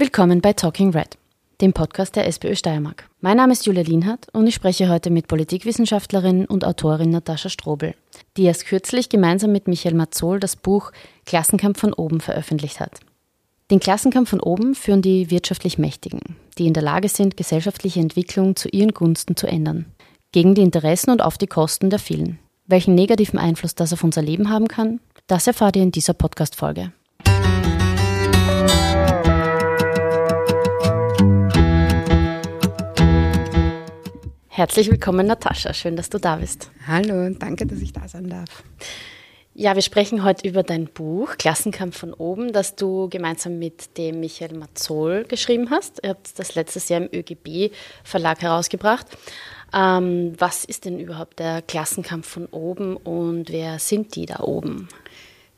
Willkommen bei Talking Red, dem Podcast der SPÖ Steiermark. Mein Name ist Julia Lienhardt und ich spreche heute mit Politikwissenschaftlerin und Autorin Natascha Strobel, die erst kürzlich gemeinsam mit Michael Mazzol das Buch Klassenkampf von oben veröffentlicht hat. Den Klassenkampf von oben führen die wirtschaftlich Mächtigen, die in der Lage sind, gesellschaftliche Entwicklung zu ihren Gunsten zu ändern, gegen die Interessen und auf die Kosten der vielen. Welchen negativen Einfluss das auf unser Leben haben kann, das erfahrt ihr in dieser Podcast-Folge. Herzlich willkommen, Natascha. Schön, dass du da bist. Hallo und danke, dass ich da sein darf. Ja, wir sprechen heute über dein Buch Klassenkampf von oben, das du gemeinsam mit dem Michael Mazzol geschrieben hast. Ihr habt das letztes Jahr im ÖGB Verlag herausgebracht. Ähm, was ist denn überhaupt der Klassenkampf von oben und wer sind die da oben?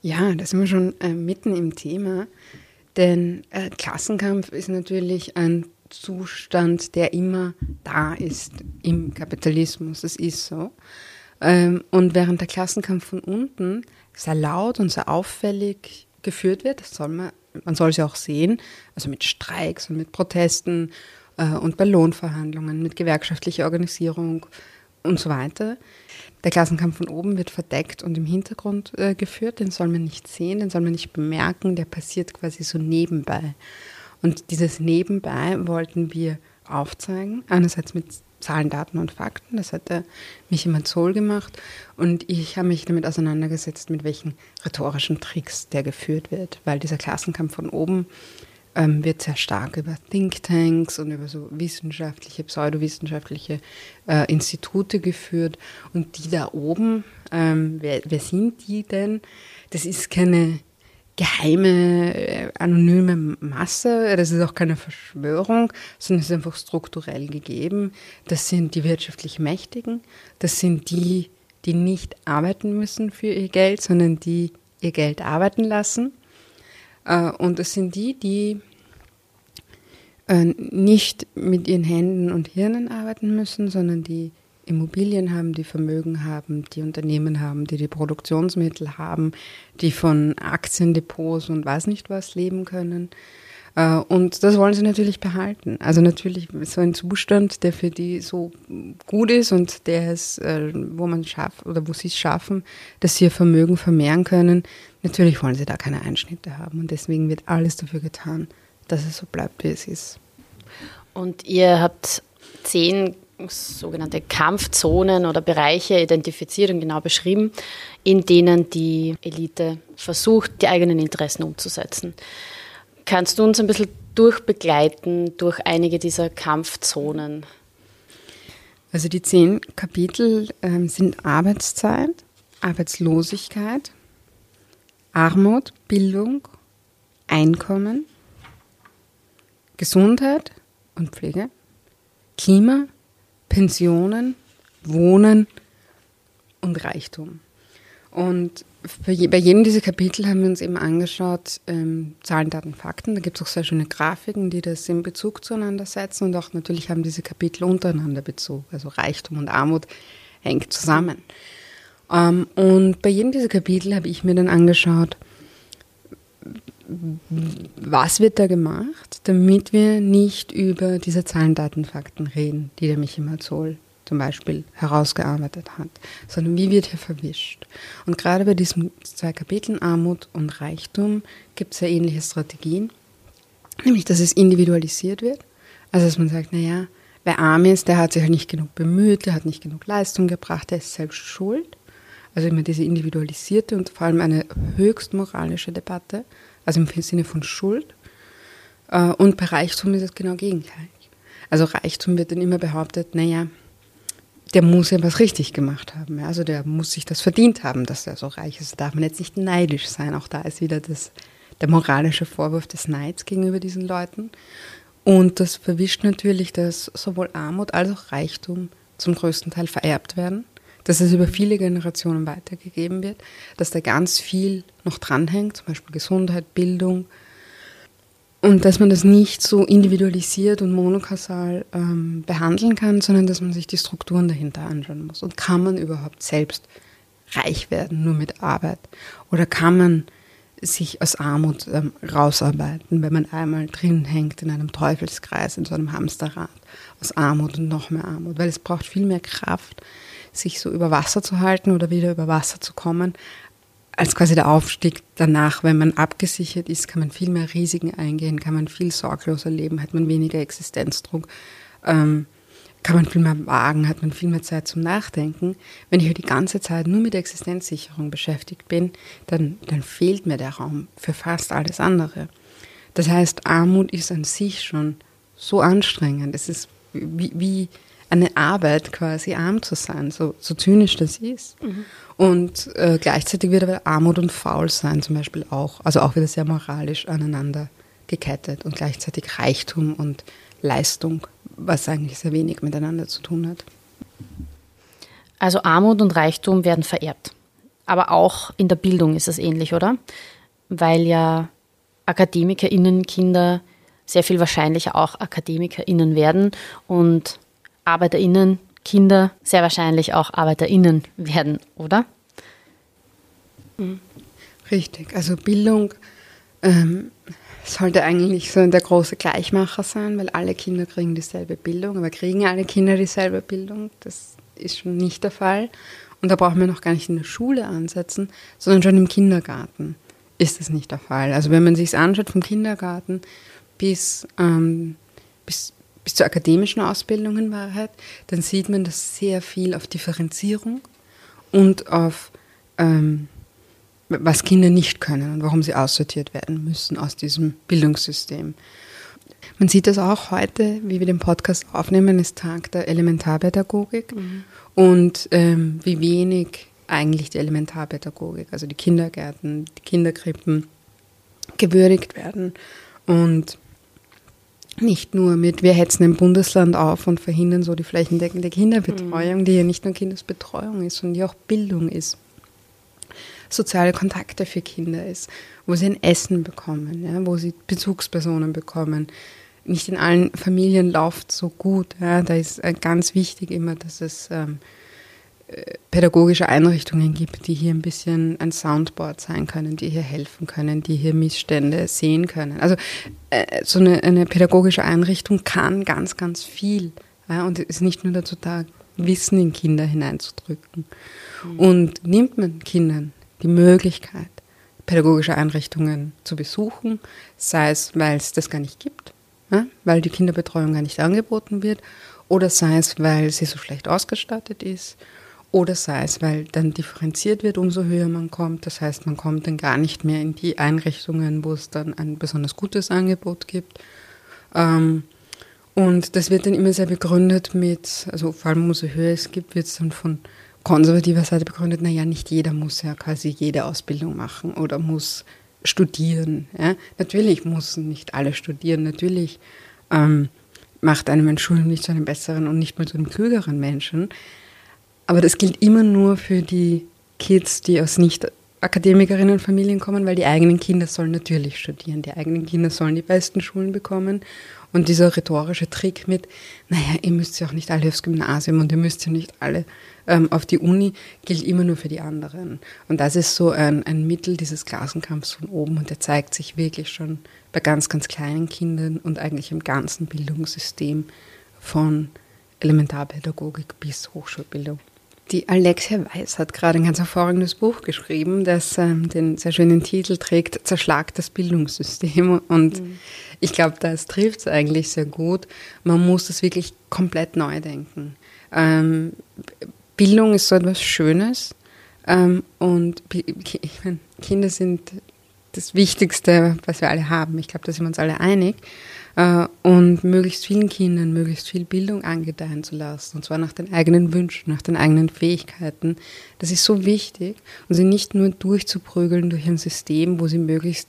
Ja, da sind wir schon äh, mitten im Thema. Denn äh, Klassenkampf ist natürlich ein Zustand, der immer da ist im Kapitalismus. Das ist so. Ähm, und während der Klassenkampf von unten sehr laut und sehr auffällig geführt wird, das soll man, man soll es ja auch sehen, also mit Streiks und mit Protesten äh, und bei Lohnverhandlungen, mit gewerkschaftlicher Organisierung und so weiter. Der Klassenkampf von oben wird verdeckt und im Hintergrund äh, geführt, den soll man nicht sehen, den soll man nicht bemerken, der passiert quasi so nebenbei. Und dieses Nebenbei wollten wir aufzeigen, einerseits mit Zahlen, Daten und Fakten, das hat der Michi Zoll gemacht. Und ich habe mich damit auseinandergesetzt, mit welchen rhetorischen Tricks der geführt wird, weil dieser Klassenkampf von oben ähm, wird sehr stark über Thinktanks und über so wissenschaftliche, pseudowissenschaftliche äh, Institute geführt. Und die da oben, ähm, wer, wer sind die denn? Das ist keine geheime, äh, anonyme Masse. Das ist auch keine Verschwörung, sondern es ist einfach strukturell gegeben. Das sind die wirtschaftlich Mächtigen. Das sind die, die nicht arbeiten müssen für ihr Geld, sondern die ihr Geld arbeiten lassen. Äh, und das sind die, die äh, nicht mit ihren Händen und Hirnen arbeiten müssen, sondern die Immobilien haben, die Vermögen haben, die Unternehmen haben, die die Produktionsmittel haben, die von Aktiendepots und weiß nicht was leben können. Äh, und das wollen sie natürlich behalten. Also natürlich so ein Zustand, der für die so gut ist und der es, äh, wo man schafft oder wo sie es schaffen, dass sie ihr Vermögen vermehren können. Natürlich wollen sie da keine Einschnitte haben und deswegen wird alles dafür getan, dass es so bleibt, wie es ist. Und ihr habt zehn sogenannte Kampfzonen oder Bereiche identifiziert und genau beschrieben, in denen die Elite versucht, die eigenen Interessen umzusetzen. Kannst du uns ein bisschen durchbegleiten durch einige dieser Kampfzonen? Also die zehn Kapitel ähm, sind Arbeitszeit, Arbeitslosigkeit, Armut, Bildung, Einkommen, Gesundheit und Pflege, Klima, Pensionen, Wohnen und Reichtum. Und bei jedem dieser Kapitel haben wir uns eben angeschaut, ähm, Zahlen, Daten, Fakten. Da gibt es auch sehr schöne Grafiken, die das in Bezug zueinander setzen. Und auch natürlich haben diese Kapitel untereinander Bezug. Also Reichtum und Armut hängt zusammen. Ähm, und bei jedem dieser Kapitel habe ich mir dann angeschaut, was wird da gemacht, damit wir nicht über diese Zahlen, Daten, Fakten reden, die der Michi Mazzol zum Beispiel herausgearbeitet hat, sondern wie wird hier verwischt. Und gerade bei diesen zwei Kapiteln Armut und Reichtum gibt es ja ähnliche Strategien, nämlich dass es individualisiert wird, also dass man sagt, naja, wer arm ist, der hat sich halt nicht genug bemüht, der hat nicht genug Leistung gebracht, der ist selbst schuld. Also immer diese individualisierte und vor allem eine höchst moralische Debatte also im Sinne von Schuld. Äh, und bei Reichtum ist es genau gegenteilig. Also Reichtum wird dann immer behauptet, naja, der muss ja was richtig gemacht haben. Also der muss sich das verdient haben, dass er so reich ist. Da darf man jetzt nicht neidisch sein. Auch da ist wieder das, der moralische Vorwurf des Neids gegenüber diesen Leuten. Und das verwischt natürlich, dass sowohl Armut als auch Reichtum zum größten Teil vererbt werden dass es über viele Generationen weitergegeben wird, dass da ganz viel noch dranhängt, zum Beispiel Gesundheit, Bildung, und dass man das nicht so individualisiert und monokausal ähm, behandeln kann, sondern dass man sich die Strukturen dahinter anschauen muss. Und kann man überhaupt selbst reich werden, nur mit Arbeit? Oder kann man sich aus Armut ähm, rausarbeiten, wenn man einmal drin hängt in einem Teufelskreis, in so einem Hamsterrad, aus Armut und noch mehr Armut, weil es braucht viel mehr Kraft, sich so über Wasser zu halten oder wieder über Wasser zu kommen, als quasi der Aufstieg danach, wenn man abgesichert ist, kann man viel mehr Risiken eingehen, kann man viel sorgloser leben, hat man weniger Existenzdruck. Ähm, kann man viel mehr wagen, hat man viel mehr Zeit zum Nachdenken. Wenn ich die ganze Zeit nur mit Existenzsicherung beschäftigt bin, dann, dann fehlt mir der Raum für fast alles andere. Das heißt, Armut ist an sich schon so anstrengend. Es ist wie, wie eine Arbeit, quasi arm zu sein, so, so zynisch das ist. Mhm. Und äh, gleichzeitig wird aber Armut und Faulsein zum Beispiel auch, also auch wieder sehr moralisch aneinander gekettet und gleichzeitig Reichtum und Leistung was eigentlich sehr wenig miteinander zu tun hat. Also Armut und Reichtum werden vererbt. Aber auch in der Bildung ist es ähnlich, oder? Weil ja AkademikerInnen Kinder sehr viel wahrscheinlicher auch AkademikerInnen werden und ArbeiterInnen Kinder sehr wahrscheinlich auch ArbeiterInnen werden, oder? Mhm. Richtig. Also Bildung ähm, sollte eigentlich so der große Gleichmacher sein, weil alle Kinder kriegen dieselbe Bildung, aber kriegen alle Kinder dieselbe Bildung? Das ist schon nicht der Fall. Und da brauchen wir noch gar nicht in der Schule ansetzen, sondern schon im Kindergarten ist das nicht der Fall. Also wenn man sich es anschaut, vom Kindergarten bis, ähm, bis, bis zur akademischen Ausbildung in Wahrheit, dann sieht man, dass sehr viel auf Differenzierung und auf ähm, was Kinder nicht können und warum sie aussortiert werden müssen aus diesem Bildungssystem. Man sieht das auch heute, wie wir den Podcast aufnehmen, ist Tag der Elementarpädagogik mhm. und ähm, wie wenig eigentlich die Elementarpädagogik, also die Kindergärten, die Kinderkrippen gewürdigt werden und nicht nur mit, wir hetzen im Bundesland auf und verhindern so die flächendeckende Kinderbetreuung, mhm. die ja nicht nur Kindesbetreuung ist, sondern die auch Bildung ist soziale Kontakte für Kinder ist, wo sie ein Essen bekommen, ja, wo sie Bezugspersonen bekommen. Nicht in allen Familien läuft so gut. Ja. Da ist äh, ganz wichtig immer, dass es ähm, äh, pädagogische Einrichtungen gibt, die hier ein bisschen ein Soundboard sein können, die hier helfen können, die hier Missstände sehen können. Also äh, so eine, eine, pädagogische Einrichtung kann ganz, ganz viel ja, und ist nicht nur dazu da, Wissen in Kinder hineinzudrücken. Mhm. Und nimmt man Kindern die Möglichkeit, pädagogische Einrichtungen zu besuchen, sei es, weil es das gar nicht gibt, ja, weil die Kinderbetreuung gar nicht angeboten wird, oder sei es, weil sie so schlecht ausgestattet ist, oder sei es, weil dann differenziert wird, umso höher man kommt. Das heißt, man kommt dann gar nicht mehr in die Einrichtungen, wo es dann ein besonders gutes Angebot gibt. Ähm, und das wird dann immer sehr begründet mit, also vor allem umso höher es gibt, wird es dann von konservativer Seite begründet, naja, nicht jeder muss ja quasi jede Ausbildung machen oder muss studieren. Ja? Natürlich müssen nicht alle studieren, natürlich ähm, macht einem ein Schulden nicht zu einem besseren und nicht mal zu einem klügeren Menschen. Aber das gilt immer nur für die Kids, die aus nicht Akademikerinnenfamilien kommen, weil die eigenen Kinder sollen natürlich studieren, die eigenen Kinder sollen die besten Schulen bekommen. Und dieser rhetorische Trick mit, naja, ihr müsst ja auch nicht alle aufs Gymnasium und ihr müsst ja nicht alle ähm, auf die Uni gilt immer nur für die anderen. Und das ist so ein, ein Mittel dieses Klassenkampfs von oben und der zeigt sich wirklich schon bei ganz, ganz kleinen Kindern und eigentlich im ganzen Bildungssystem von Elementarpädagogik bis Hochschulbildung. Die Alexia Weiß hat gerade ein ganz hervorragendes Buch geschrieben, das ähm, den sehr schönen Titel trägt, Zerschlag das Bildungssystem. Und mhm. ich glaube, das trifft es eigentlich sehr gut. Man muss das wirklich komplett neu denken. Ähm, Bildung ist so etwas Schönes ähm, und ich mein, Kinder sind das Wichtigste, was wir alle haben. Ich glaube, da sind wir uns alle einig. Äh, und möglichst vielen Kindern möglichst viel Bildung angedeihen zu lassen, und zwar nach den eigenen Wünschen, nach den eigenen Fähigkeiten. Das ist so wichtig und sie nicht nur durchzuprügeln durch ein System, wo sie möglichst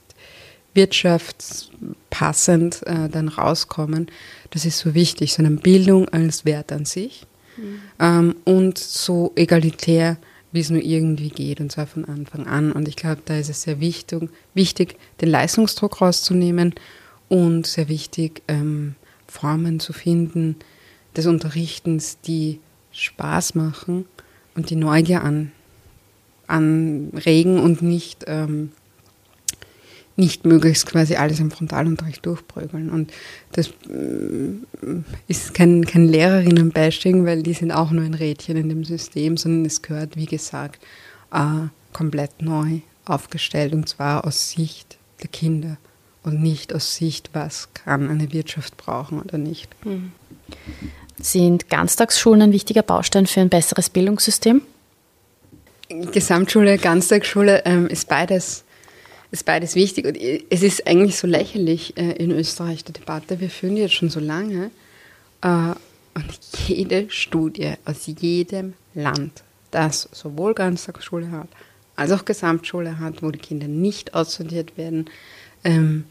wirtschaftspassend äh, dann rauskommen. Das ist so wichtig, sondern Bildung als Wert an sich mhm. ähm, und so egalitär, wie es nur irgendwie geht, und zwar von Anfang an. Und ich glaube, da ist es sehr wichtig, wichtig den Leistungsdruck rauszunehmen und sehr wichtig, ähm, Formen zu finden des Unterrichtens, die Spaß machen und die Neugier an, anregen und nicht ähm, nicht möglichst quasi alles im Frontalunterricht durchprügeln. Und das mm, ist kein, kein Lehrerinnenbashing, weil die sind auch nur ein Rädchen in dem System, sondern es gehört, wie gesagt, äh, komplett neu aufgestellt und zwar aus Sicht der Kinder und nicht aus Sicht, was kann eine Wirtschaft brauchen oder nicht. Mhm. Sind Ganztagsschulen ein wichtiger Baustein für ein besseres Bildungssystem? Gesamtschule, Ganztagsschule ähm, ist beides ist beides wichtig. Und es ist eigentlich so lächerlich äh, in Österreich die Debatte. Wir führen die jetzt schon so lange. Äh, und jede Studie aus jedem Land, das sowohl Ganztagsschule hat, als auch Gesamtschule hat, wo die Kinder nicht aussortiert werden, ähm,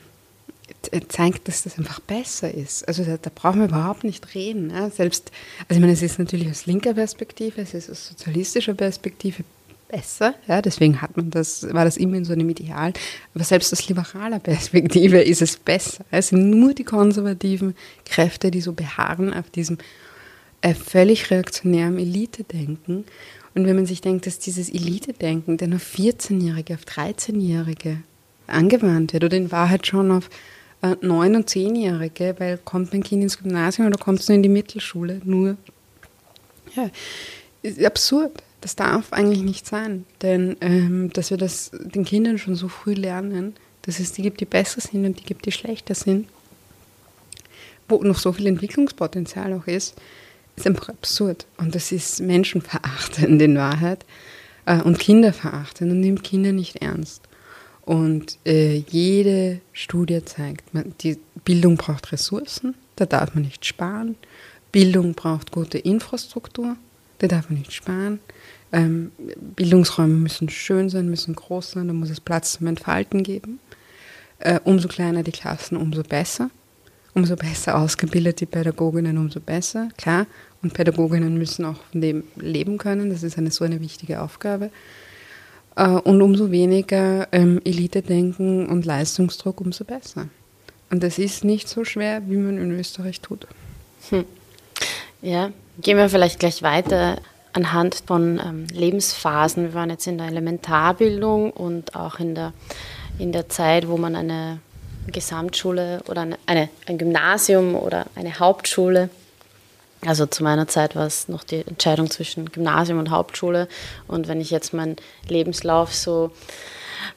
zeigt, dass das einfach besser ist. Also da, da brauchen wir überhaupt nicht reden. Ja? Selbst, also ich meine, es ist natürlich aus linker Perspektive, es ist aus sozialistischer Perspektive besser. Ja, deswegen hat man das, war das immer in so einem Ideal. Aber selbst aus liberaler Perspektive ist es besser. Es sind nur die konservativen Kräfte, die so beharren auf diesem äh, völlig reaktionären Elite-Denken. Und wenn man sich denkt, dass dieses Elite-Denken dann auf 14-Jährige, auf 13-Jährige angewandt wird oder in Wahrheit schon auf äh, 9- und 10-Jährige, weil kommt mein Kind ins Gymnasium oder kommt es nur in die Mittelschule, nur, ja, ist absurd. Das darf eigentlich nicht sein, denn ähm, dass wir das den Kindern schon so früh lernen, dass es die gibt, die besser sind und die gibt, die schlechter sind, wo noch so viel Entwicklungspotenzial auch ist, ist einfach absurd. Und das ist menschenverachtend in Wahrheit äh, und kinderverachtend und nimmt Kinder nicht ernst. Und äh, jede Studie zeigt, man, die Bildung braucht Ressourcen, da darf man nicht sparen. Bildung braucht gute Infrastruktur, da darf man nicht sparen. Ähm, Bildungsräume müssen schön sein, müssen groß sein, da muss es Platz zum Entfalten geben. Äh, umso kleiner die Klassen, umso besser. Umso besser ausgebildet die Pädagoginnen, umso besser, klar. Und Pädagoginnen müssen auch von dem leben können, das ist eine so eine wichtige Aufgabe. Äh, und umso weniger ähm, Elite-Denken und Leistungsdruck, umso besser. Und das ist nicht so schwer, wie man in Österreich tut. Hm. Ja, gehen wir vielleicht gleich weiter anhand von ähm, Lebensphasen. Wir waren jetzt in der Elementarbildung und auch in der, in der Zeit, wo man eine Gesamtschule oder eine, eine, ein Gymnasium oder eine Hauptschule, also zu meiner Zeit war es noch die Entscheidung zwischen Gymnasium und Hauptschule. Und wenn ich jetzt meinen Lebenslauf so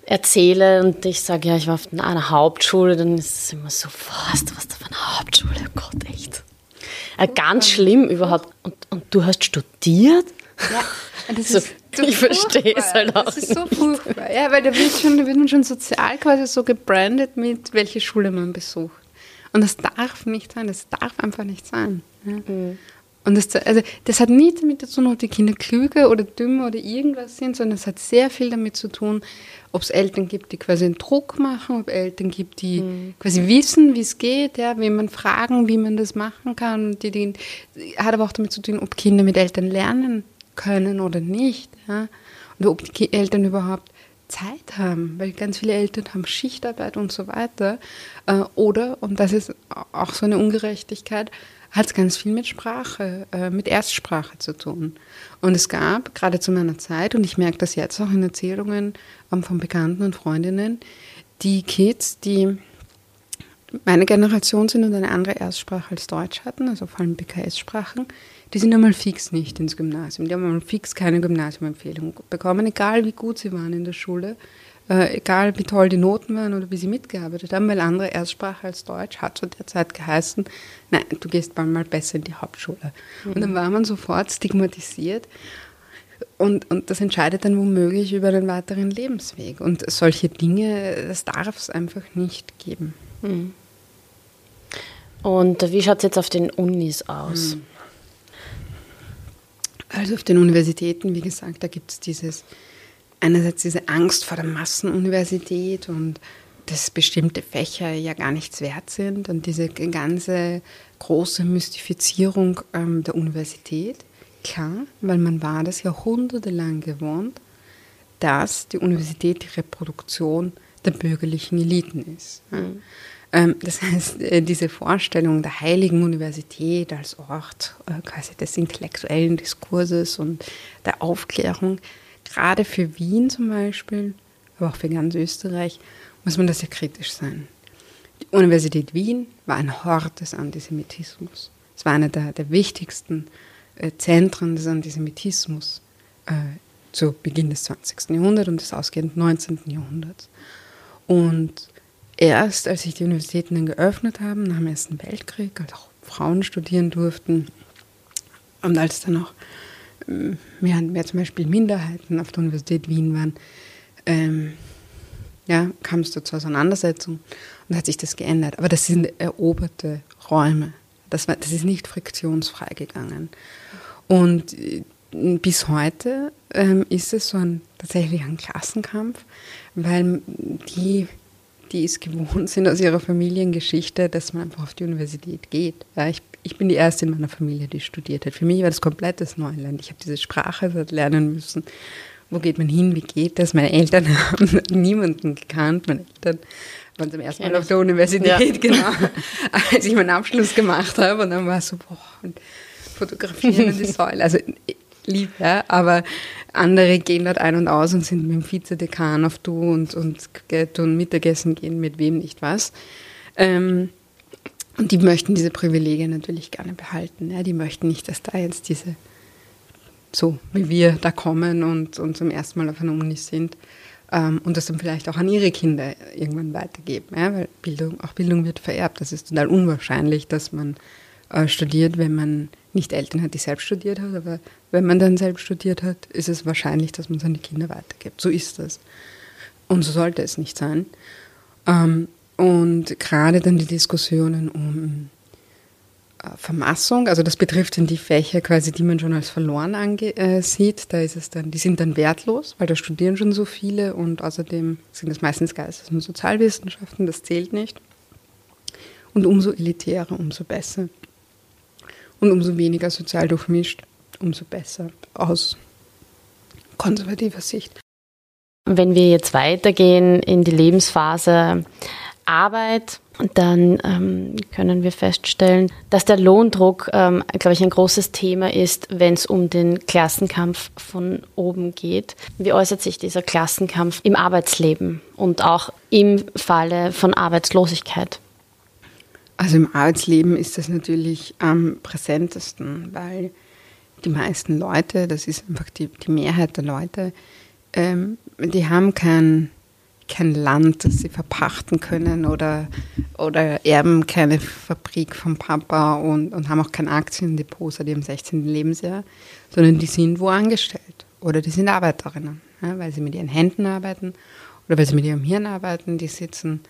erzähle und ich sage, ja, ich war auf einer Hauptschule, dann ist es immer so, was, du warst auf einer Hauptschule, oh Gott, echt. Äh, ganz schlimm überhaupt. Und, und du hast studiert? Ja, das so, ist so ich verstehe es halt auch. Das ist so furchtbar. Ja, weil da wird, schon, da wird man schon sozial quasi so gebrandet mit, welche Schule man besucht. Und das darf nicht sein, das darf einfach nicht sein. Ja. Mhm. Und das, also, das hat nichts damit zu tun, ob die Kinder klüger oder dümmer oder irgendwas sind, sondern es hat sehr viel damit zu tun, ob es Eltern gibt, die quasi einen Druck machen, ob Eltern gibt, die mhm. quasi wissen, wie es geht, ja, wie man fragen, wie man das machen kann. Die, die, hat aber auch damit zu tun, ob Kinder mit Eltern lernen können oder nicht. Ja. Und ob die Eltern überhaupt Zeit haben, weil ganz viele Eltern haben Schichtarbeit und so weiter. Äh, oder, und das ist auch so eine Ungerechtigkeit, hat es ganz viel mit Sprache, äh, mit Erstsprache zu tun. Und es gab, gerade zu meiner Zeit, und ich merke das jetzt auch in Erzählungen ähm, von Bekannten und Freundinnen, die Kids, die meine Generation sind und eine andere Erstsprache als Deutsch hatten, also vor allem BKS-Sprachen, die sind einmal fix nicht ins Gymnasium. Die haben einmal fix keine Gymnasiumempfehlung bekommen, egal wie gut sie waren in der Schule äh, egal wie toll die Noten waren oder wie sie mitgearbeitet haben, weil andere Erstsprache als Deutsch hat zu der Zeit geheißen, nein, du gehst mal besser in die Hauptschule. Mhm. Und dann war man sofort stigmatisiert. Und, und das entscheidet dann womöglich über den weiteren Lebensweg. Und solche Dinge, das darf es einfach nicht geben. Mhm. Und wie schaut es jetzt auf den Unis aus? Mhm. Also auf den Universitäten, wie gesagt, da gibt es dieses einerseits diese Angst vor der Massenuniversität und dass bestimmte Fächer ja gar nichts wert sind und diese ganze große Mystifizierung ähm, der Universität. Klar, weil man war das jahrhundertelang gewohnt, dass die Universität die Reproduktion der bürgerlichen Eliten ist. Mhm. Ähm, das heißt, äh, diese Vorstellung der heiligen Universität als Ort äh, quasi des intellektuellen Diskurses und der Aufklärung, gerade für Wien zum Beispiel, aber auch für ganz Österreich, muss man da sehr kritisch sein. Die Universität Wien war ein Hort des Antisemitismus. Es war einer der, der wichtigsten äh, Zentren des Antisemitismus äh, zu Beginn des 20. Jahrhunderts und des ausgehenden 19. Jahrhunderts. Und erst als sich die Universitäten dann geöffnet haben, nach dem Ersten Weltkrieg, als auch Frauen studieren durften und als dann auch ähm, mehr mehr zum Beispiel Minderheiten auf der Universität Wien waren, ähm, ja, kam es da zur Auseinandersetzung und hat sich das geändert. Aber das sind eroberte Räume. Das, war, das ist nicht friktionsfrei gegangen. Und äh, bis heute ähm, ist es so ein, tatsächlich ein Klassenkampf, weil die, die es gewohnt sind aus ihrer Familiengeschichte, dass man einfach auf die Universität geht. Ja, ich, ich bin die Erste in meiner Familie, die studiert hat. Für mich war das komplettes Neuland. Ich habe diese Sprache lernen müssen. Wo geht man hin? Wie geht das? Meine Eltern haben niemanden gekannt. Meine Eltern waren zum ersten Mal auf der Universität, ja. genau. Als ich meinen Abschluss gemacht habe und dann war es so, boah, und fotografieren und die Säule. Also lieb, ja, aber andere gehen dort ein und aus und sind mit dem Vizedekan auf Du und, und tun Mittagessen gehen, mit wem nicht was. Ähm, und die möchten diese Privilegien natürlich gerne behalten. Ja. Die möchten nicht, dass da jetzt diese, so wie wir da kommen und, und zum ersten Mal auf einer Uni sind ähm, und das dann vielleicht auch an ihre Kinder irgendwann weitergeben. Ja. Weil Bildung, auch Bildung wird vererbt. Das ist total unwahrscheinlich, dass man äh, studiert, wenn man nicht Eltern hat, die selbst studiert hat, aber wenn man dann selbst studiert hat, ist es wahrscheinlich, dass man seine Kinder weitergibt. So ist das. Und so sollte es nicht sein. Ähm, und gerade dann die Diskussionen um äh, Vermassung, also das betrifft dann die Fächer quasi, die man schon als verloren ansieht, äh, da ist es dann, die sind dann wertlos, weil da studieren schon so viele und außerdem sind das meistens Geistes- und Sozialwissenschaften, das zählt nicht. Und umso elitärer, umso besser. Und umso weniger sozial durchmischt, umso besser aus konservativer Sicht. Wenn wir jetzt weitergehen in die Lebensphase Arbeit, dann ähm, können wir feststellen, dass der Lohndruck, ähm, glaube ich, ein großes Thema ist, wenn es um den Klassenkampf von oben geht. Wie äußert sich dieser Klassenkampf im Arbeitsleben und auch im Falle von Arbeitslosigkeit? Also im Arbeitsleben ist das natürlich am präsentesten, weil die meisten Leute, das ist einfach die, die Mehrheit der Leute, ähm, die haben kein, kein Land, das sie verpachten können oder, oder erben keine Fabrik vom Papa und, und haben auch kein Aktiendepot seit ihrem 16. Lebensjahr, sondern die sind wo angestellt oder die sind Arbeiterinnen, ja, weil sie mit ihren Händen arbeiten oder weil sie mit ihrem Hirn arbeiten, die sitzen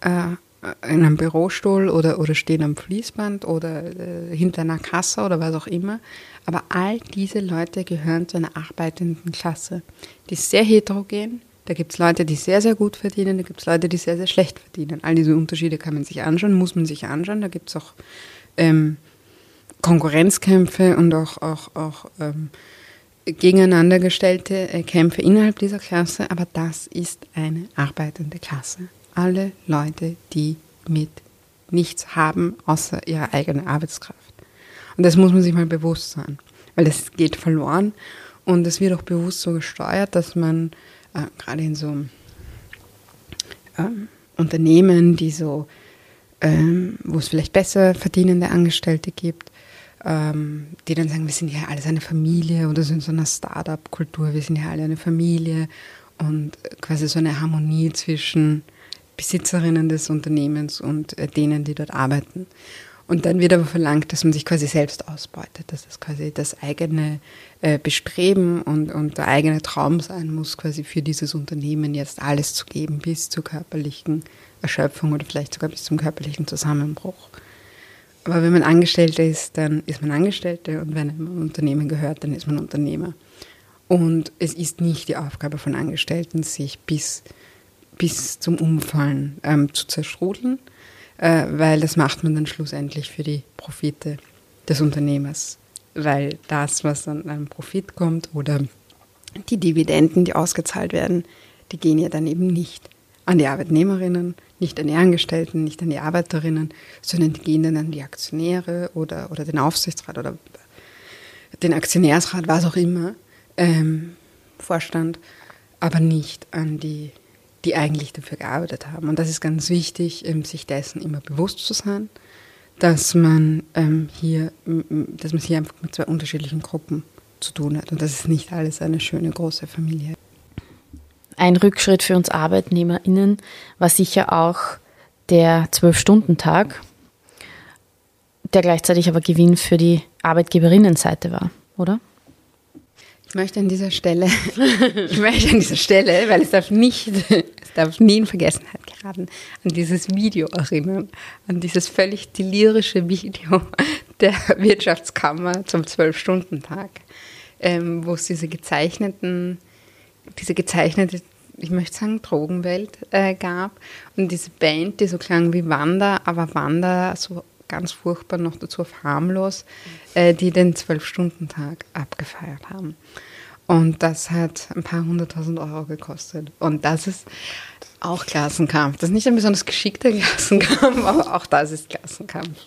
äh, einem Bürostuhl oder, oder stehen am Fließband oder äh, hinter einer Kasse oder was auch immer. Aber all diese Leute gehören zu einer arbeitenden Klasse. Die ist sehr heterogen. Da gibt es Leute, die sehr, sehr gut verdienen, da gibt es Leute, die sehr, sehr schlecht verdienen. All diese Unterschiede kann man sich anschauen, muss man sich anschauen. Da gibt es auch ähm, Konkurrenzkämpfe und auch, auch, auch ähm, gegeneinander gestellte äh, Kämpfe innerhalb dieser Klasse. Aber das ist eine arbeitende Klasse alle Leute, die mit nichts haben, außer ihre eigene Arbeitskraft. Und das muss man sich mal bewusst sein, weil das geht verloren und es wird auch bewusst so gesteuert, dass man äh, gerade in so ähm, Unternehmen, die so, ähm, wo es vielleicht besser verdienende Angestellte gibt, ähm, die dann sagen, wir sind ja alles eine Familie oder sind so eine Start-up-Kultur, wir sind ja alle eine Familie und quasi so eine Harmonie zwischen Besitzerinnen des Unternehmens und äh, denen, die dort arbeiten. Und dann wird aber verlangt, dass man sich quasi selbst ausbeutet, dass das quasi das eigene äh, Bestreben und, und der eigene Traum sein muss, quasi für dieses Unternehmen jetzt alles zu geben, bis zur körperlichen Erschöpfung oder vielleicht sogar bis zum körperlichen Zusammenbruch. Aber wenn man Angestellter ist, dann ist man Angestellte und wenn man Unternehmen gehört, dann ist man Unternehmer. Und es ist nicht die Aufgabe von Angestellten, sich bis bis zum Umfallen ähm, zu zerstrudeln, äh, weil das macht man dann schlussendlich für die Profite des Unternehmers. Weil das, was an einem Profit kommt oder die Dividenden, die ausgezahlt werden, die gehen ja dann eben nicht an die Arbeitnehmerinnen, nicht an die Angestellten, nicht an die Arbeiterinnen, sondern die gehen dann an die Aktionäre oder, oder den Aufsichtsrat oder den Aktionärsrat, was auch immer, ähm, Vorstand, aber nicht an die die eigentlich dafür gearbeitet haben. Und das ist ganz wichtig, ähm, sich dessen immer bewusst zu sein, dass man ähm, hier, dass man hier einfach mit zwei unterschiedlichen Gruppen zu tun hat und das ist nicht alles eine schöne große Familie. Ein Rückschritt für uns ArbeitnehmerInnen war sicher auch der Zwölf-Stunden-Tag, der gleichzeitig aber Gewinn für die Arbeitgeberinnenseite war, oder? Ich möchte an dieser Stelle, ich möchte an dieser Stelle, weil es darf nicht, es darf nie in Vergessenheit geraten, an dieses Video erinnern, an dieses völlig delirische Video der Wirtschaftskammer zum Zwölf-Stunden-Tag, ähm, wo es diese gezeichneten, diese gezeichnete, ich möchte sagen, Drogenwelt äh, gab. Und diese Band, die so klang wie Wanda, aber Wanda so ganz furchtbar noch dazu auf harmlos, äh, die den Zwölf-Stunden-Tag abgefeiert haben. Und das hat ein paar hunderttausend Euro gekostet. Und das ist auch Klassenkampf. Das ist nicht ein besonders geschickter Klassenkampf, aber auch das ist Klassenkampf.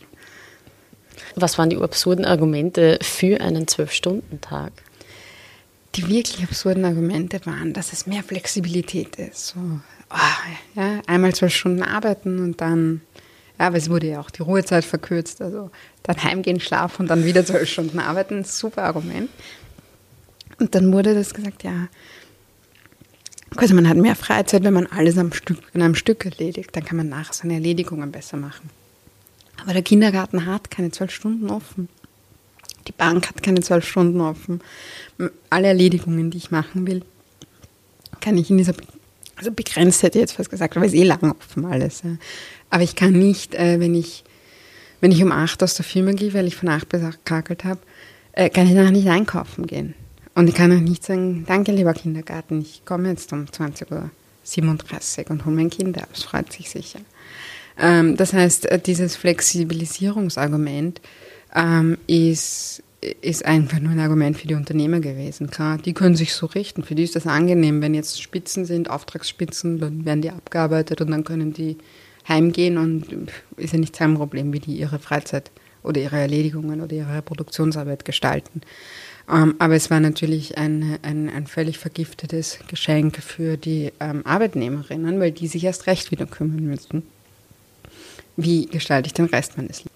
Was waren die absurden Argumente für einen Zwölf-Stunden-Tag? Die wirklich absurden Argumente waren, dass es mehr Flexibilität ist. So, oh, ja, einmal zwölf Stunden arbeiten und dann ja, aber es wurde ja auch die Ruhezeit verkürzt. Also dann heimgehen, schlafen und dann wieder zwölf Stunden arbeiten. Super Argument. Und dann wurde das gesagt, ja, also man hat mehr Freizeit, wenn man alles am Stück, in einem Stück erledigt. Dann kann man nachher seine Erledigungen besser machen. Aber der Kindergarten hat keine zwölf Stunden offen. Die Bank hat keine zwölf Stunden offen. Alle Erledigungen, die ich machen will, kann ich in dieser, also begrenzt hätte ich jetzt fast gesagt, aber es ist eh lang offen alles. Aber ich kann nicht, äh, wenn, ich, wenn ich um acht aus der Firma gehe, weil ich von acht bis acht kakelt habe, äh, kann ich nachher nicht einkaufen gehen. Und ich kann auch nicht sagen, danke lieber Kindergarten, ich komme jetzt um 20.37 Uhr und hole mein Kind ab. Das freut sich sicher. Ähm, das heißt, äh, dieses Flexibilisierungsargument ähm, ist, ist einfach nur ein Argument für die Unternehmer gewesen. Klar, die können sich so richten. Für die ist das angenehm. Wenn jetzt Spitzen sind, Auftragsspitzen, dann werden die abgearbeitet und dann können die heimgehen und ist ja nicht sein Problem, wie die ihre Freizeit oder ihre Erledigungen oder ihre Produktionsarbeit gestalten. Ähm, aber es war natürlich ein, ein, ein, völlig vergiftetes Geschenk für die ähm, Arbeitnehmerinnen, weil die sich erst recht wieder kümmern müssten. Wie gestalte ich den Rest meines Lebens?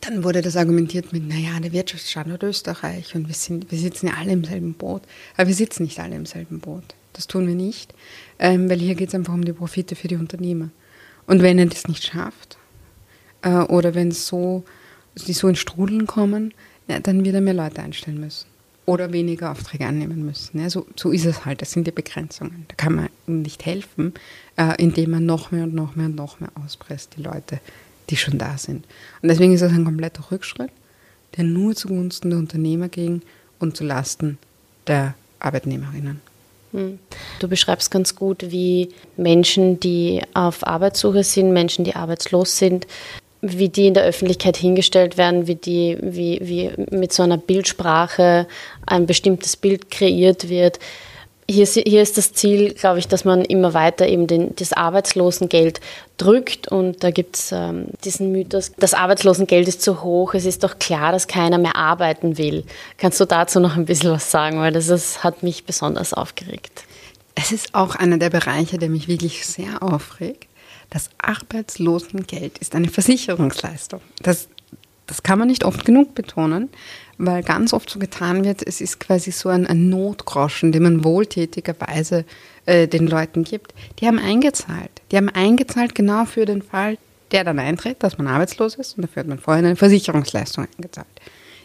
Dann wurde das argumentiert mit, naja, der Wirtschaftsstandort Österreich und wir, sind, wir sitzen ja alle im selben Boot. Aber wir sitzen nicht alle im selben Boot. Das tun wir nicht, ähm, weil hier geht es einfach um die Profite für die Unternehmer. Und wenn er das nicht schafft, äh, oder wenn so, die so in Strudeln kommen, ja, dann wird er mehr Leute einstellen müssen. Oder weniger Aufträge annehmen müssen. Ja, so, so ist es halt. Das sind die Begrenzungen. Da kann man nicht helfen, äh, indem man noch mehr und noch mehr und noch mehr auspresst, die Leute, die schon da sind. Und deswegen ist das ein kompletter Rückschritt, der nur zugunsten der Unternehmer ging und zu Lasten der Arbeitnehmerinnen. Hm. Du beschreibst ganz gut, wie Menschen, die auf Arbeitssuche sind, Menschen, die arbeitslos sind, wie die in der Öffentlichkeit hingestellt werden, wie, die, wie, wie mit so einer Bildsprache ein bestimmtes Bild kreiert wird hier, hier ist das Ziel, glaube ich, dass man immer weiter eben den, das Arbeitslosengeld drückt und da gibt es ähm, diesen Mythos, das Arbeitslosengeld ist zu hoch, es ist doch klar, dass keiner mehr arbeiten will. Kannst du dazu noch ein bisschen was sagen, weil das ist, hat mich besonders aufgeregt. Es ist auch einer der Bereiche, der mich wirklich sehr aufregt. Das Arbeitslosengeld ist eine Versicherungsleistung. Das, das kann man nicht oft genug betonen, weil ganz oft so getan wird, es ist quasi so ein, ein Notgroschen, den man wohltätigerweise äh, den Leuten gibt. Die haben eingezahlt. Die haben eingezahlt genau für den Fall, der dann eintritt, dass man arbeitslos ist und dafür hat man vorher eine Versicherungsleistung eingezahlt.